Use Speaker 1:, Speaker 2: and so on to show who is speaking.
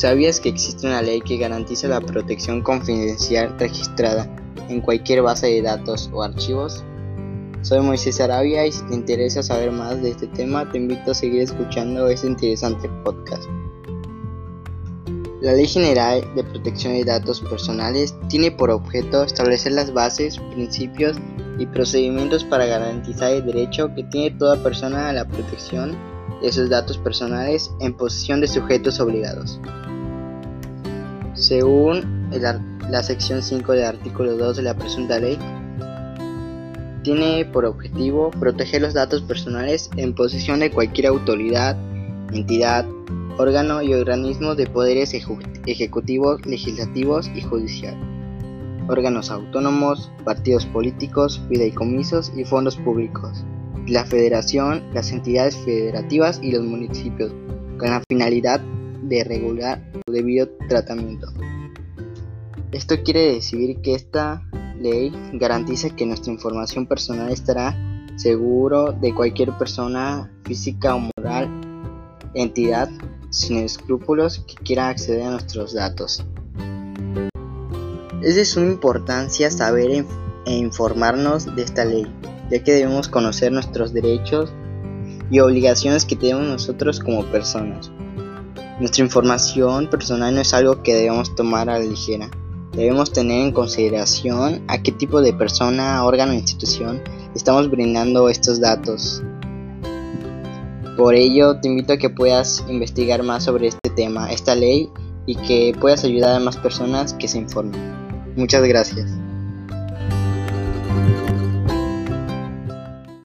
Speaker 1: ¿Sabías que existe una ley que garantiza la protección confidencial registrada en cualquier base de datos o archivos? Soy Moisés Arabia y si te interesa saber más de este tema te invito a seguir escuchando este interesante podcast. La Ley General de Protección de Datos Personales tiene por objeto establecer las bases, principios y procedimientos para garantizar el derecho que tiene toda persona a la protección de sus datos personales en posesión de sujetos obligados. Según la sección 5 del artículo 2 de la presunta ley, tiene por objetivo proteger los datos personales en posesión de cualquier autoridad, entidad, órgano y organismo de poderes ejecutivos, legislativos y judicial, órganos autónomos, partidos políticos, fideicomisos y fondos públicos, la federación, las entidades federativas y los municipios, con la finalidad de regular su debido tratamiento. Esto quiere decir que esta ley garantiza que nuestra información personal estará seguro de cualquier persona física o moral, entidad sin escrúpulos que quiera acceder a nuestros datos. Es de suma importancia saber e informarnos de esta ley, ya que debemos conocer nuestros derechos y obligaciones que tenemos nosotros como personas. Nuestra información personal no es algo que debemos tomar a la ligera. Debemos tener en consideración a qué tipo de persona, órgano o institución estamos brindando estos datos. Por ello, te invito a que puedas investigar más sobre este tema, esta ley, y que puedas ayudar a más personas que se informen. Muchas gracias.